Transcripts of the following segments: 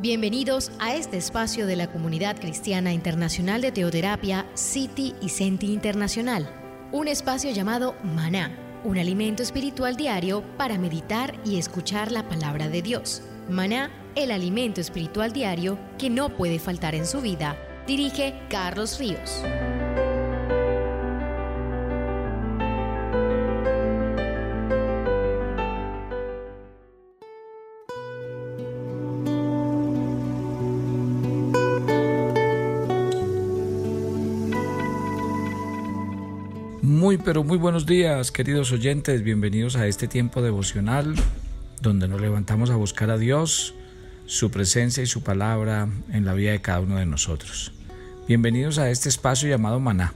Bienvenidos a este espacio de la Comunidad Cristiana Internacional de Teoterapia, City y Senti Internacional. Un espacio llamado Maná, un alimento espiritual diario para meditar y escuchar la palabra de Dios. Maná, el alimento espiritual diario que no puede faltar en su vida. Dirige Carlos Ríos. Muy pero muy buenos días queridos oyentes, bienvenidos a este tiempo devocional donde nos levantamos a buscar a Dios, su presencia y su palabra en la vida de cada uno de nosotros. Bienvenidos a este espacio llamado Maná,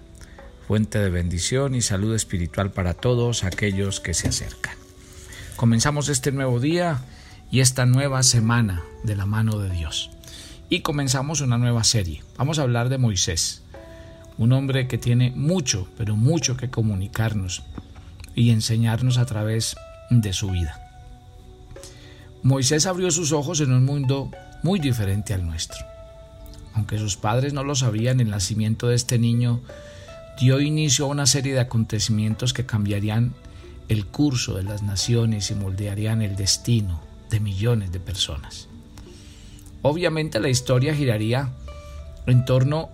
fuente de bendición y salud espiritual para todos aquellos que se acercan. Comenzamos este nuevo día y esta nueva semana de la mano de Dios. Y comenzamos una nueva serie. Vamos a hablar de Moisés un hombre que tiene mucho, pero mucho que comunicarnos y enseñarnos a través de su vida. Moisés abrió sus ojos en un mundo muy diferente al nuestro. Aunque sus padres no lo sabían, el nacimiento de este niño dio inicio a una serie de acontecimientos que cambiarían el curso de las naciones y moldearían el destino de millones de personas. Obviamente la historia giraría en torno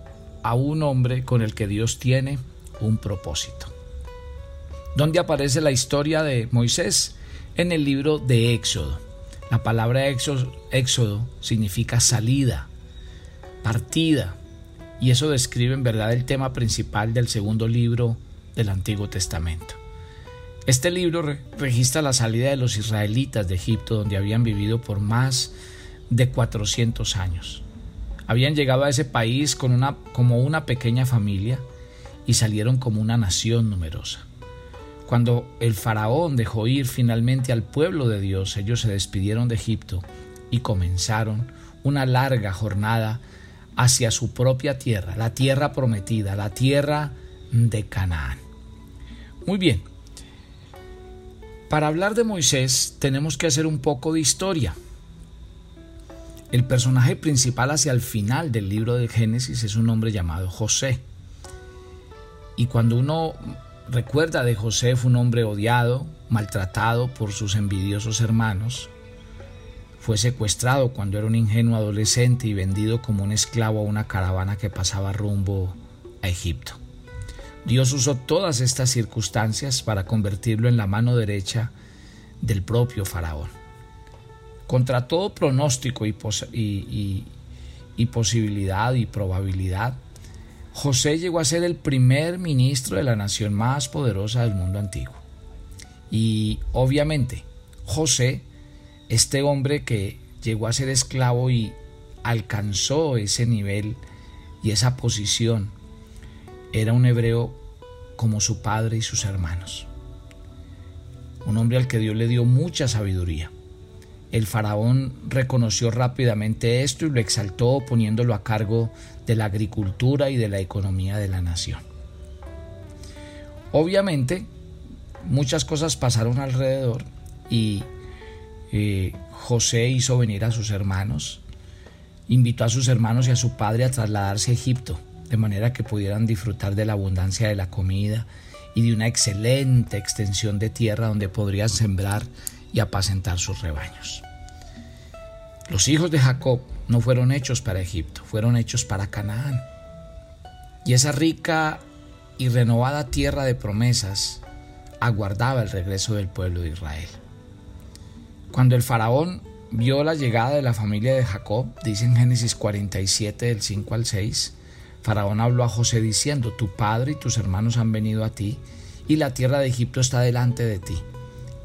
a un hombre con el que Dios tiene un propósito. ¿Dónde aparece la historia de Moisés? En el libro de Éxodo. La palabra éxodo, éxodo significa salida, partida, y eso describe en verdad el tema principal del segundo libro del Antiguo Testamento. Este libro registra la salida de los israelitas de Egipto, donde habían vivido por más de 400 años. Habían llegado a ese país con una, como una pequeña familia y salieron como una nación numerosa. Cuando el faraón dejó ir finalmente al pueblo de Dios, ellos se despidieron de Egipto y comenzaron una larga jornada hacia su propia tierra, la tierra prometida, la tierra de Canaán. Muy bien, para hablar de Moisés tenemos que hacer un poco de historia. El personaje principal hacia el final del libro de Génesis es un hombre llamado José. Y cuando uno recuerda de José fue un hombre odiado, maltratado por sus envidiosos hermanos. Fue secuestrado cuando era un ingenuo adolescente y vendido como un esclavo a una caravana que pasaba rumbo a Egipto. Dios usó todas estas circunstancias para convertirlo en la mano derecha del propio faraón. Contra todo pronóstico y, posibilidad y probabilidad, José llegó a ser el primer ministro de la nación más poderosa del mundo antiguo. Y obviamente, José, este hombre que llegó a ser esclavo y alcanzó ese nivel y esa posición, era un hebreo como su padre y sus hermanos. Un hombre al que Dios le dio mucha sabiduría. El faraón reconoció rápidamente esto y lo exaltó poniéndolo a cargo de la agricultura y de la economía de la nación. Obviamente, muchas cosas pasaron alrededor y eh, José hizo venir a sus hermanos, invitó a sus hermanos y a su padre a trasladarse a Egipto, de manera que pudieran disfrutar de la abundancia de la comida y de una excelente extensión de tierra donde podrían sembrar y apacentar sus rebaños. Los hijos de Jacob no fueron hechos para Egipto, fueron hechos para Canaán. Y esa rica y renovada tierra de promesas aguardaba el regreso del pueblo de Israel. Cuando el faraón vio la llegada de la familia de Jacob, dice en Génesis 47 del 5 al 6, Faraón habló a José diciendo, tu padre y tus hermanos han venido a ti, y la tierra de Egipto está delante de ti.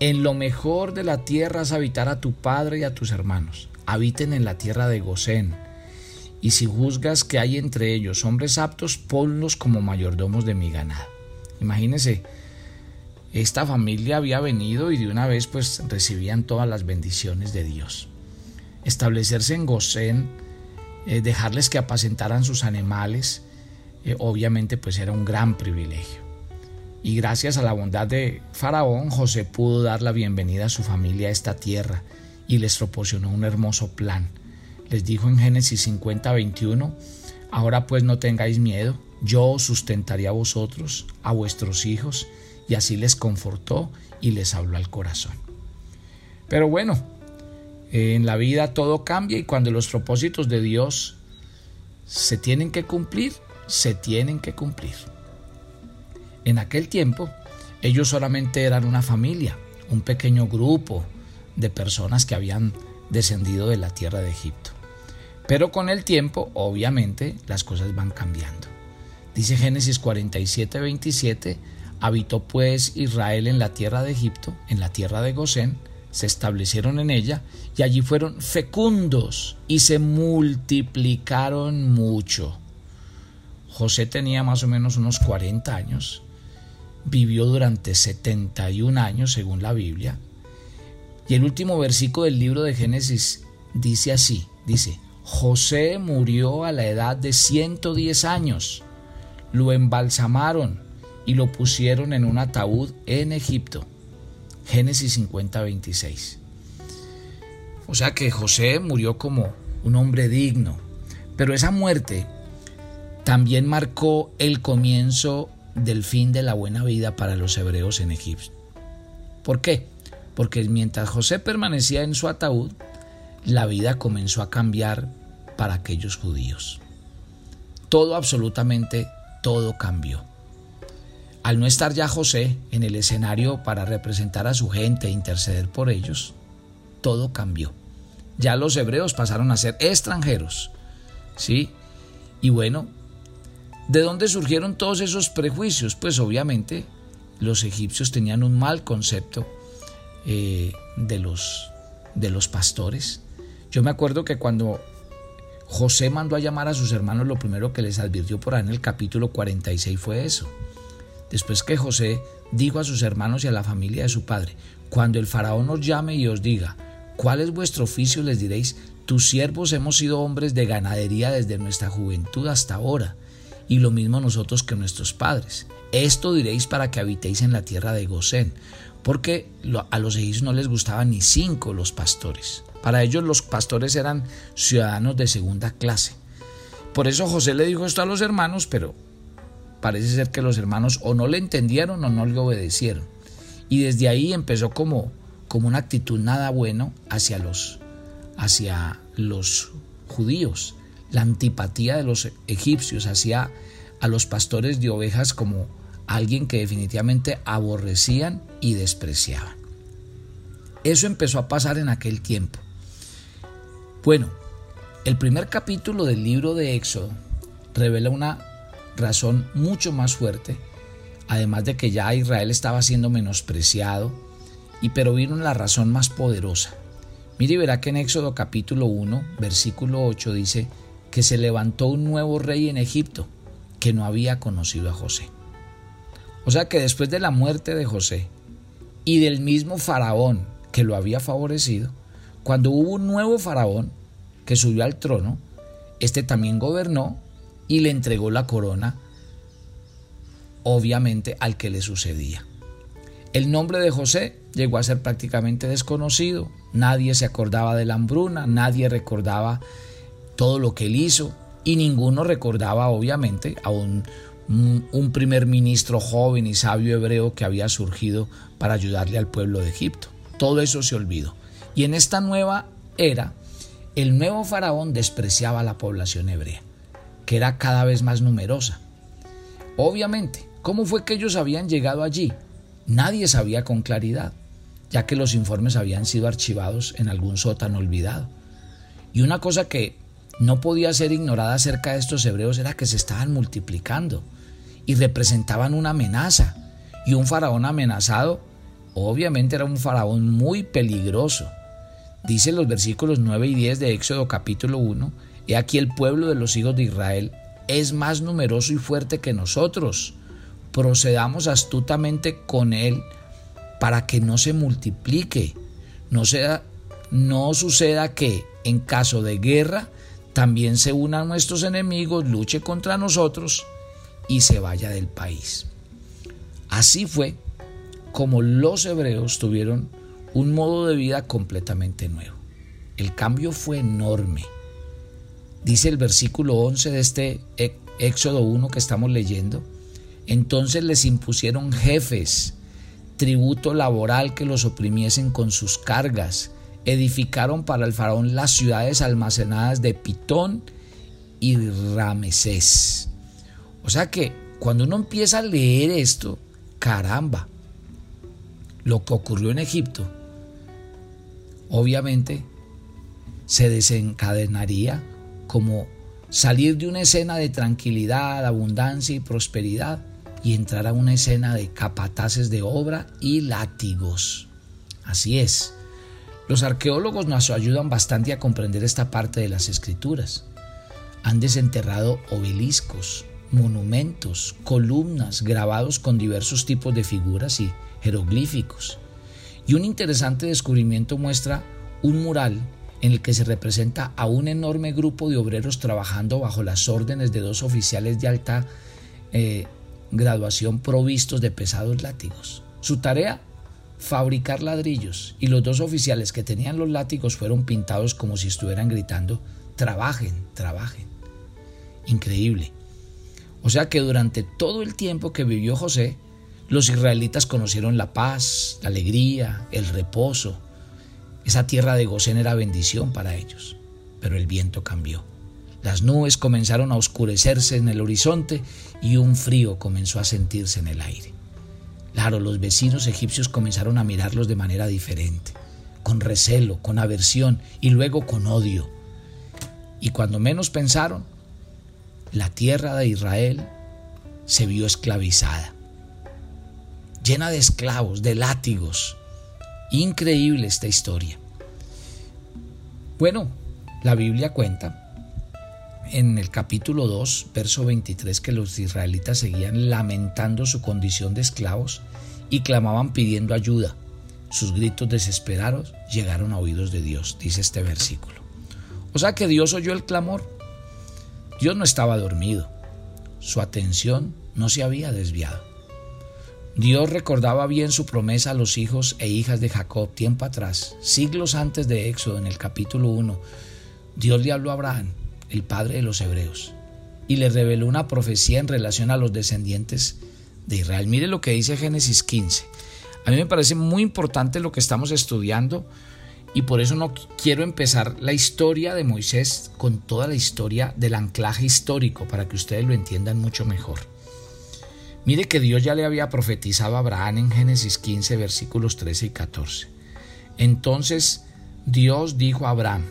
En lo mejor de la tierra has habitar a tu padre y a tus hermanos. Habiten en la tierra de Gosén. Y si juzgas que hay entre ellos hombres aptos, ponlos como mayordomos de mi ganado. Imagínense, esta familia había venido y de una vez pues recibían todas las bendiciones de Dios. Establecerse en Gosén, eh, dejarles que apacentaran sus animales, eh, obviamente pues era un gran privilegio y gracias a la bondad de Faraón, José pudo dar la bienvenida a su familia a esta tierra y les proporcionó un hermoso plan les dijo en Génesis 50, 21, ahora pues no tengáis miedo, yo os sustentaré a vosotros, a vuestros hijos, y así les confortó y les habló al corazón. Pero bueno, en la vida todo cambia y cuando los propósitos de Dios se tienen que cumplir, se tienen que cumplir. En aquel tiempo, ellos solamente eran una familia, un pequeño grupo de personas que habían descendido de la tierra de Egipto. Pero con el tiempo, obviamente, las cosas van cambiando. Dice Génesis 47, 27, habitó pues Israel en la tierra de Egipto, en la tierra de Gosén, se establecieron en ella y allí fueron fecundos y se multiplicaron mucho. José tenía más o menos unos 40 años, vivió durante 71 años según la Biblia, y el último versículo del libro de Génesis dice así, dice, José murió a la edad de 110 años, lo embalsamaron y lo pusieron en un ataúd en Egipto. Génesis 50, 26. O sea que José murió como un hombre digno, pero esa muerte también marcó el comienzo del fin de la buena vida para los hebreos en Egipto. ¿Por qué? Porque mientras José permanecía en su ataúd, la vida comenzó a cambiar para aquellos judíos. Todo, absolutamente todo cambió. Al no estar ya José en el escenario para representar a su gente e interceder por ellos, todo cambió. Ya los hebreos pasaron a ser extranjeros. ¿Sí? Y bueno, ¿de dónde surgieron todos esos prejuicios? Pues obviamente los egipcios tenían un mal concepto eh, de, los, de los pastores. Yo me acuerdo que cuando José mandó a llamar a sus hermanos, lo primero que les advirtió por ahí en el capítulo 46 fue eso. Después que José dijo a sus hermanos y a la familia de su padre, cuando el faraón os llame y os diga, ¿cuál es vuestro oficio? les diréis, tus siervos hemos sido hombres de ganadería desde nuestra juventud hasta ahora, y lo mismo nosotros que nuestros padres. Esto diréis para que habitéis en la tierra de Gosén, porque a los egipcios no les gustaban ni cinco los pastores. Para ellos los pastores eran ciudadanos de segunda clase. Por eso José le dijo esto a los hermanos, pero parece ser que los hermanos o no le entendieron o no le obedecieron. Y desde ahí empezó como, como una actitud nada bueno hacia los, hacia los judíos, la antipatía de los egipcios hacia a los pastores de ovejas como alguien que definitivamente aborrecían y despreciaban. Eso empezó a pasar en aquel tiempo. Bueno, el primer capítulo del libro de Éxodo revela una razón mucho más fuerte, además de que ya Israel estaba siendo menospreciado, y pero vino la razón más poderosa. Mire y verá que en Éxodo capítulo 1, versículo 8 dice que se levantó un nuevo rey en Egipto que no había conocido a José. O sea que después de la muerte de José y del mismo faraón que lo había favorecido, cuando hubo un nuevo faraón que subió al trono, este también gobernó y le entregó la corona, obviamente, al que le sucedía. El nombre de José llegó a ser prácticamente desconocido, nadie se acordaba de la hambruna, nadie recordaba todo lo que él hizo y ninguno recordaba, obviamente, a un un primer ministro joven y sabio hebreo que había surgido para ayudarle al pueblo de Egipto. Todo eso se olvidó. Y en esta nueva era, el nuevo faraón despreciaba a la población hebrea, que era cada vez más numerosa. Obviamente, ¿cómo fue que ellos habían llegado allí? Nadie sabía con claridad, ya que los informes habían sido archivados en algún sótano olvidado. Y una cosa que no podía ser ignorada acerca de estos hebreos era que se estaban multiplicando y representaban una amenaza. Y un faraón amenazado, obviamente era un faraón muy peligroso. Dice los versículos 9 y 10 de Éxodo capítulo 1, He aquí el pueblo de los hijos de Israel es más numeroso y fuerte que nosotros. Procedamos astutamente con él para que no se multiplique. No, sea, no suceda que, en caso de guerra, también se unan nuestros enemigos, luche contra nosotros y se vaya del país. Así fue como los hebreos tuvieron un modo de vida completamente nuevo. El cambio fue enorme, Dice el versículo 11 de este Éxodo 1 que estamos leyendo. Entonces les impusieron jefes, tributo laboral que los oprimiesen con sus cargas. Edificaron para el faraón las ciudades almacenadas de Pitón y Ramesés. O sea que cuando uno empieza a leer esto, caramba, lo que ocurrió en Egipto, obviamente se desencadenaría como salir de una escena de tranquilidad, abundancia y prosperidad y entrar a una escena de capataces de obra y látigos. Así es. Los arqueólogos nos ayudan bastante a comprender esta parte de las escrituras. Han desenterrado obeliscos, monumentos, columnas grabados con diversos tipos de figuras y jeroglíficos. Y un interesante descubrimiento muestra un mural en el que se representa a un enorme grupo de obreros trabajando bajo las órdenes de dos oficiales de alta eh, graduación provistos de pesados látigos. Su tarea, fabricar ladrillos, y los dos oficiales que tenían los látigos fueron pintados como si estuvieran gritando, trabajen, trabajen. Increíble. O sea que durante todo el tiempo que vivió José, los israelitas conocieron la paz, la alegría, el reposo. Esa tierra de Gosén era bendición para ellos. Pero el viento cambió. Las nubes comenzaron a oscurecerse en el horizonte y un frío comenzó a sentirse en el aire. Claro, los vecinos egipcios comenzaron a mirarlos de manera diferente, con recelo, con aversión y luego con odio. Y cuando menos pensaron, la tierra de Israel se vio esclavizada, llena de esclavos, de látigos. Increíble esta historia. Bueno, la Biblia cuenta en el capítulo 2, verso 23, que los israelitas seguían lamentando su condición de esclavos y clamaban pidiendo ayuda. Sus gritos desesperados llegaron a oídos de Dios, dice este versículo. O sea que Dios oyó el clamor Dios no estaba dormido. Su atención no se había desviado. Dios recordaba bien su promesa a los hijos e hijas de Jacob tiempo atrás, siglos antes de Éxodo, en el capítulo 1. Dios le habló a Abraham, el padre de los hebreos, y le reveló una profecía en relación a los descendientes de Israel. Mire lo que dice Génesis 15. A mí me parece muy importante lo que estamos estudiando y por eso no quiero empezar la historia de Moisés con toda la historia del anclaje histórico para que ustedes lo entiendan mucho mejor. Mire que Dios ya le había profetizado a Abraham en Génesis 15 versículos 13 y 14. Entonces Dios dijo a Abraham,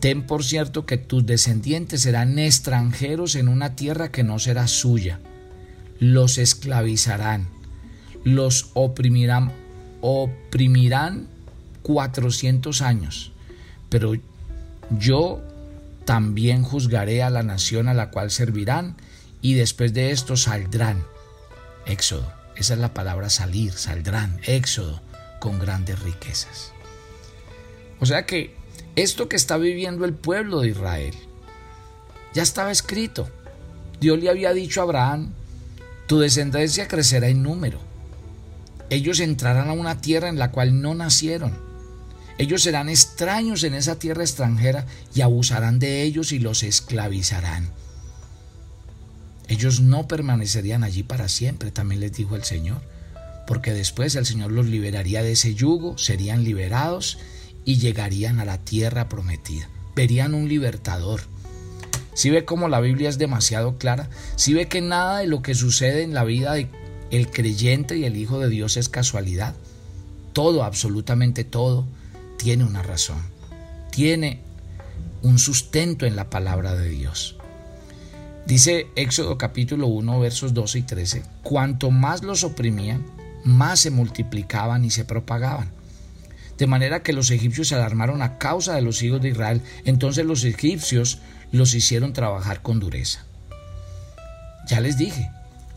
Ten por cierto que tus descendientes serán extranjeros en una tierra que no será suya. Los esclavizarán, los oprimirán, oprimirán 400 años, pero yo también juzgaré a la nación a la cual servirán y después de esto saldrán. Éxodo, esa es la palabra salir, saldrán, éxodo, con grandes riquezas. O sea que esto que está viviendo el pueblo de Israel ya estaba escrito. Dios le había dicho a Abraham, tu descendencia crecerá en número. Ellos entrarán a una tierra en la cual no nacieron ellos serán extraños en esa tierra extranjera y abusarán de ellos y los esclavizarán. Ellos no permanecerían allí para siempre, también les dijo el Señor, porque después el Señor los liberaría de ese yugo, serían liberados y llegarían a la tierra prometida. Verían un libertador. Si ve cómo la Biblia es demasiado clara, si ve que nada de lo que sucede en la vida del creyente y el Hijo de Dios es casualidad. Todo, absolutamente todo, tiene una razón, tiene un sustento en la palabra de Dios. Dice Éxodo capítulo 1 versos 12 y 13, cuanto más los oprimían, más se multiplicaban y se propagaban. De manera que los egipcios se alarmaron a causa de los hijos de Israel, entonces los egipcios los hicieron trabajar con dureza. Ya les dije,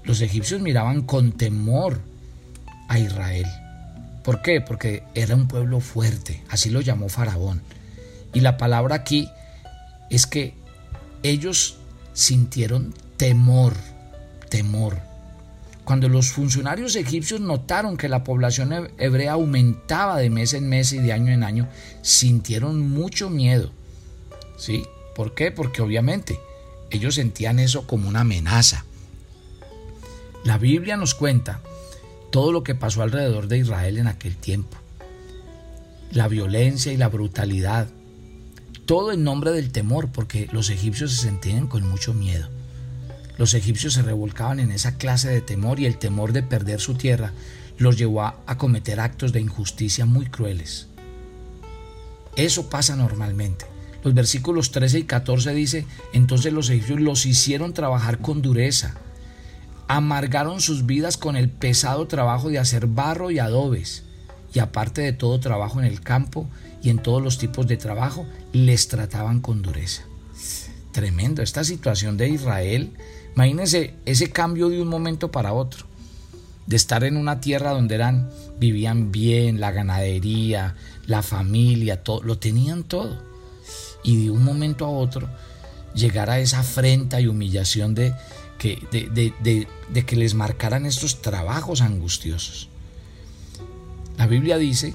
los egipcios miraban con temor a Israel. ¿Por qué? Porque era un pueblo fuerte, así lo llamó Faraón. Y la palabra aquí es que ellos sintieron temor, temor. Cuando los funcionarios egipcios notaron que la población hebrea aumentaba de mes en mes y de año en año, sintieron mucho miedo. ¿Sí? ¿Por qué? Porque obviamente ellos sentían eso como una amenaza. La Biblia nos cuenta todo lo que pasó alrededor de Israel en aquel tiempo. La violencia y la brutalidad. Todo en nombre del temor, porque los egipcios se sentían con mucho miedo. Los egipcios se revolcaban en esa clase de temor y el temor de perder su tierra los llevó a, cometer actos de injusticia muy crueles. Eso pasa normalmente. Los versículos 13 y 14 dice, entonces los egipcios los hicieron trabajar con dureza, amargaron sus vidas con el pesado trabajo de hacer barro y adobes, y aparte de todo trabajo en el campo y en todos los tipos de trabajo, les trataban con dureza. Tremendo, esta situación de Israel, imagínense ese cambio de un momento para otro, de estar en una tierra donde eran, vivían bien, la ganadería, la familia, todo, lo tenían todo. Y de un momento a otro llegar a esa afrenta y humillación de, de, que les marcaran estos trabajos angustiosos. La Biblia dice,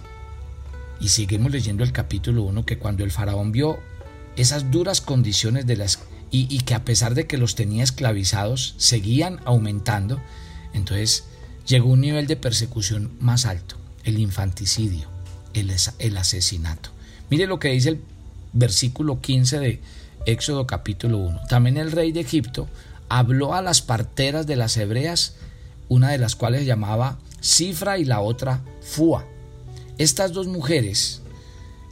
y seguimos leyendo el capítulo 1, que cuando el faraón vio esas duras condiciones de las y, que a pesar de que los tenía esclavizados, seguían aumentando, entonces llegó un nivel de persecución más alto, el infanticidio, el, el asesinato. Mire lo que dice el versículo 15 de Éxodo capítulo 1. También el rey de Egipto habló a las parteras de las hebreas, una de las cuales llamaba Cifra y la otra Fua. Estas dos mujeres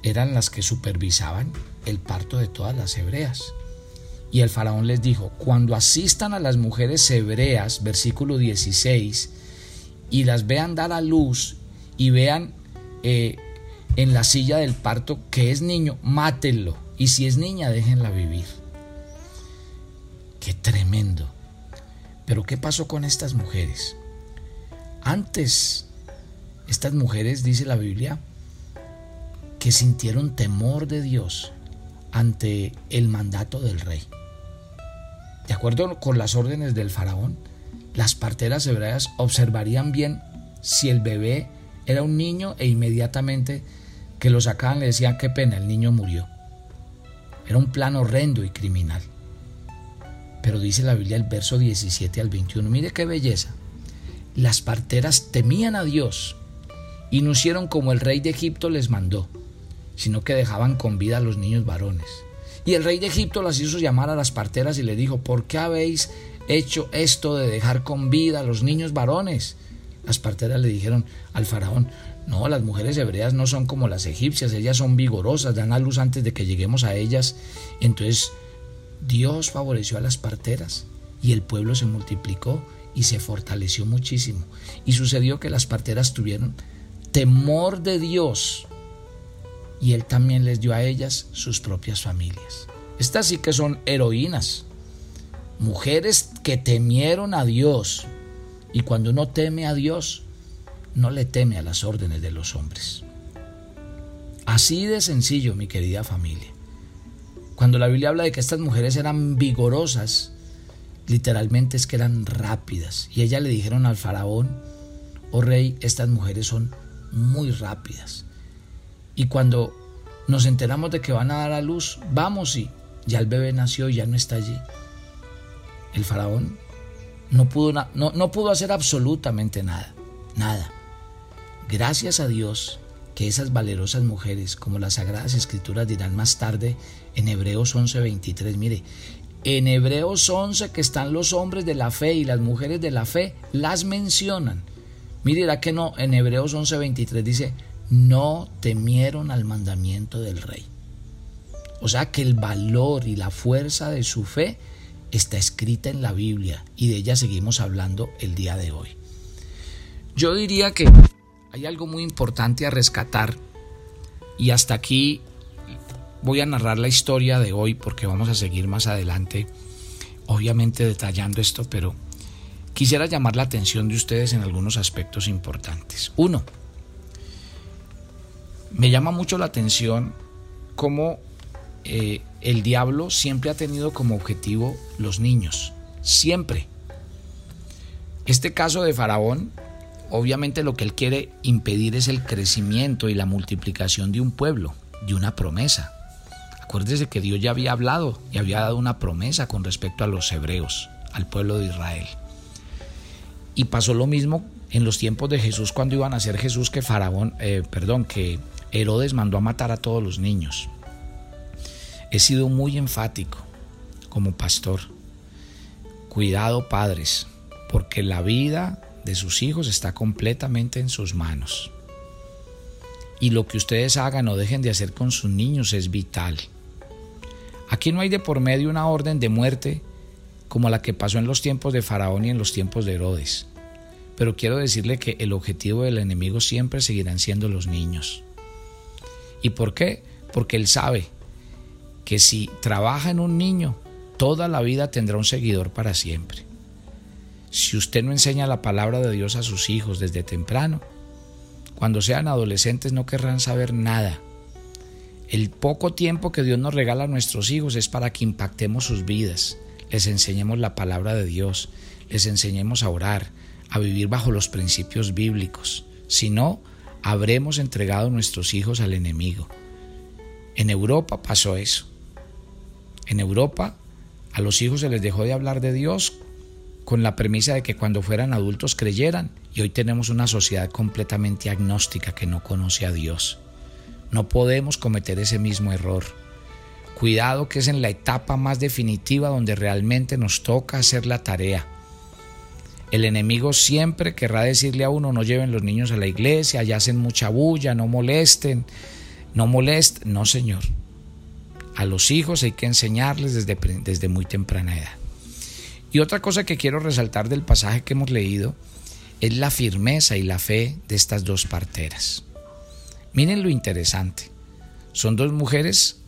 eran las que supervisaban el parto de todas las hebreas. Y el faraón les dijo, cuando asistan a las mujeres hebreas, versículo 16, y las vean dar a luz y vean eh, en la silla del parto que es niño, mátenlo. Y si es niña, déjenla vivir. Qué tremendo. Pero ¿qué pasó con estas mujeres? Antes, estas mujeres, dice la Biblia, que sintieron temor de Dios ante el mandato del rey. De acuerdo con las órdenes del faraón, las parteras hebreas observarían bien si el bebé era un niño e inmediatamente que lo sacaban le decían qué pena, el niño murió. Era un plan horrendo y criminal. Pero dice la Biblia el verso 17 al 21, mire qué belleza. Las parteras temían a Dios y no hicieron como el rey de Egipto les mandó, sino que dejaban con vida a los niños varones. Y el rey de Egipto las hizo llamar a las parteras y le dijo, ¿por qué habéis hecho esto de dejar con vida a los niños varones? Las parteras le dijeron al faraón, no, las mujeres hebreas no son como las egipcias, ellas son vigorosas, dan a luz antes de que lleguemos a ellas. Entonces Dios favoreció a las parteras y el pueblo se multiplicó y se fortaleció muchísimo. Y sucedió que las parteras tuvieron temor de Dios y Él también les dio a ellas sus propias familias. Estas sí que son heroínas, mujeres que temieron a Dios. Y cuando uno teme a Dios, no le teme a las órdenes de los hombres. Así de sencillo, mi querida familia. Cuando la Biblia habla de que estas mujeres eran vigorosas, literalmente es que eran rápidas. Y ellas le dijeron al faraón, oh rey, estas mujeres son muy rápidas. Y cuando nos enteramos de que van a dar a luz, vamos y ya el bebé nació y ya no está allí. El faraón no pudo, no, no pudo hacer absolutamente nada, nada. Gracias a Dios, que esas valerosas mujeres, como las Sagradas Escrituras dirán más tarde en Hebreos 11:23, mire, en Hebreos 11 que están los hombres de la fe y las mujeres de la fe, las mencionan. Mire, que no? En Hebreos 11:23 dice, no temieron al mandamiento del rey. O sea que el valor y la fuerza de su fe está escrita en la Biblia y de ella seguimos hablando el día de hoy. Yo diría que hay algo muy importante a rescatar y hasta aquí voy a narrar la historia de hoy porque vamos a seguir más adelante, obviamente detallando esto, pero quisiera llamar la atención de ustedes en algunos aspectos importantes. Uno, me llama mucho la atención cómo eh, el diablo siempre ha tenido como objetivo los niños, siempre. Este caso de Faraón Obviamente lo que él quiere impedir es el crecimiento y la multiplicación de un pueblo, de una promesa. Acuérdese que Dios ya había hablado y había dado una promesa con respecto a los hebreos, al pueblo de Israel. Y pasó lo mismo en los tiempos de Jesús cuando iban a ser Jesús que Faraón, eh, perdón, que Herodes mandó a matar a todos los niños. He sido muy enfático como pastor. Cuidado padres, porque la vida de sus hijos está completamente en sus manos. Y lo que ustedes hagan o dejen de hacer con sus niños es vital. Aquí no hay de por medio una orden de muerte como la que pasó en los tiempos de Faraón y en los tiempos de Herodes. Pero quiero decirle que el objetivo del enemigo siempre seguirán siendo los niños. ¿Y por qué? Porque él sabe que si trabaja en un niño, toda la vida tendrá un seguidor para siempre. Si usted no enseña la palabra de Dios a sus hijos desde temprano, cuando sean adolescentes no querrán saber nada. El poco tiempo que Dios nos regala a nuestros hijos es para que impactemos sus vidas, les enseñemos la palabra de Dios, les enseñemos a orar, a vivir bajo los principios bíblicos. Si no, habremos entregado nuestros hijos al enemigo. En Europa pasó eso. En Europa a los hijos se les dejó de hablar de Dios con la premisa de que cuando fueran adultos creyeran y hoy tenemos una sociedad completamente agnóstica que no conoce a Dios. No podemos cometer ese mismo error. Cuidado que es en la etapa más definitiva donde realmente nos toca hacer la tarea. El enemigo siempre querrá decirle a uno no lleven los niños a la iglesia, allá hacen mucha bulla, no molesten, no molesten. No, Señor. A los hijos hay que enseñarles desde, desde muy temprana edad. Y otra cosa que quiero resaltar del pasaje que hemos leído es la firmeza y la fe de estas dos parteras. Miren lo interesante. Son dos mujeres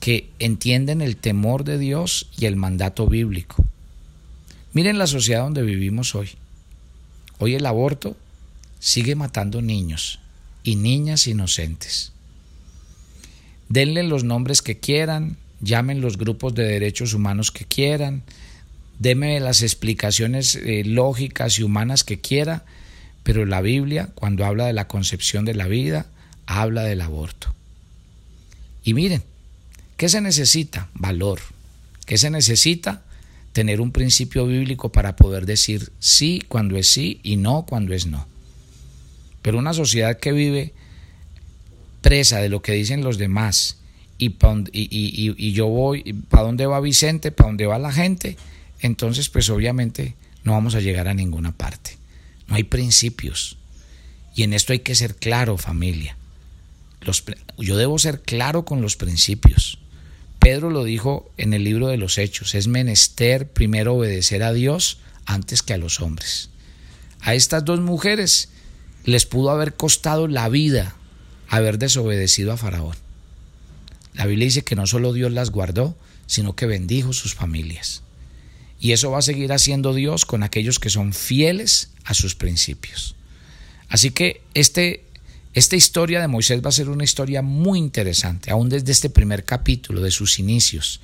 que entienden el temor de Dios y el mandato bíblico. Miren la sociedad donde vivimos hoy. Hoy el aborto sigue matando niños y niñas inocentes. Denle los nombres que quieran, llamen los grupos de derechos humanos que quieran, Deme las explicaciones eh, lógicas y humanas que quiera, pero la Biblia, cuando habla de la concepción de la vida, habla del aborto. Y miren, ¿qué se necesita? Valor. ¿Qué se necesita? Tener un principio bíblico para poder decir sí cuando es sí y no cuando es no. Pero una sociedad que vive presa de lo que dicen los demás y, y, y yo voy, ¿para dónde va Vicente? ¿Para dónde va la gente? entonces pues obviamente no vamos a llegar a ninguna parte. No hay principios. Y en esto hay que ser claro, familia. Yo debo ser claro con los principios. Pedro lo dijo en el libro de los Hechos, es menester primero obedecer a Dios antes que a los hombres. A estas dos mujeres les pudo haber costado la vida haber desobedecido a Faraón. La Biblia dice que no solo Dios las guardó, sino que bendijo sus familias. Y eso va a seguir haciendo Dios con aquellos que son fieles a sus principios. Así que este, esta historia de Moisés va a ser una historia muy interesante, aún desde este primer capítulo, de sus inicios.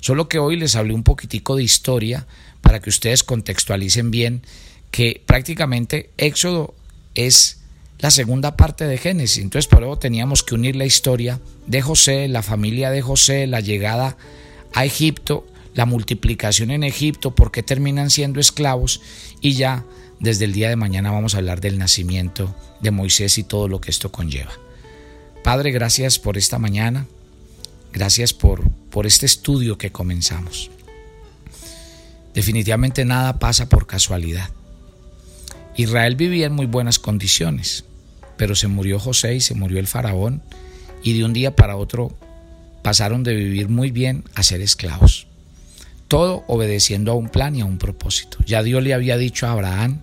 Solo que hoy les hablé un poquitico de historia para que ustedes contextualicen bien que prácticamente Éxodo es la segunda parte de Génesis. Entonces por eso teníamos que unir la historia de José, la familia de José, la llegada a Egipto la multiplicación en Egipto, por qué terminan siendo esclavos y ya desde el día de mañana vamos a hablar del nacimiento de Moisés y todo lo que esto conlleva. Padre, gracias por esta mañana, gracias por, por este estudio que comenzamos. Definitivamente nada pasa por casualidad. Israel vivía en muy buenas condiciones, pero se murió José y se murió el faraón y de un día para otro pasaron de vivir muy bien a ser esclavos todo obedeciendo a un plan y a un propósito. Ya Dios le había dicho a Abraham,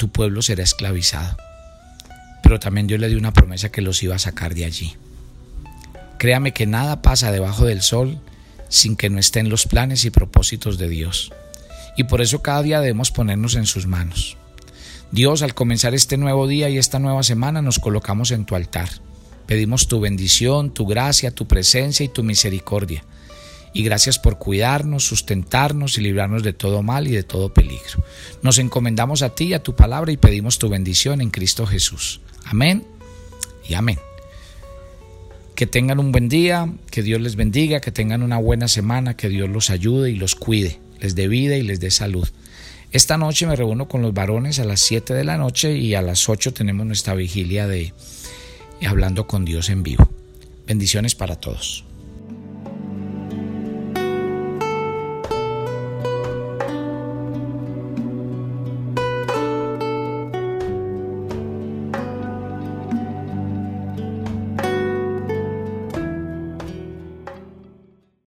tu pueblo será esclavizado. Pero también Dios le dio una promesa que los iba a sacar de allí. Créame que nada pasa debajo del sol sin que no estén los planes y propósitos de Dios. Y por eso cada día debemos ponernos en sus manos. Dios, al comenzar este nuevo día y esta nueva semana, nos colocamos en tu altar. Pedimos tu bendición, tu gracia, tu presencia y tu misericordia y gracias por cuidarnos, sustentarnos y librarnos de todo mal y de todo peligro. Nos encomendamos a ti y a tu palabra y pedimos tu bendición en Cristo Jesús. Amén y amén. Que tengan un buen día, que Dios les bendiga, que tengan una buena semana, que Dios los ayude y los cuide, les dé vida y les dé salud. Esta noche me reúno con los varones a las 7 de la noche y a las 8 tenemos nuestra vigilia de Hablando con Dios en vivo. Bendiciones para todos.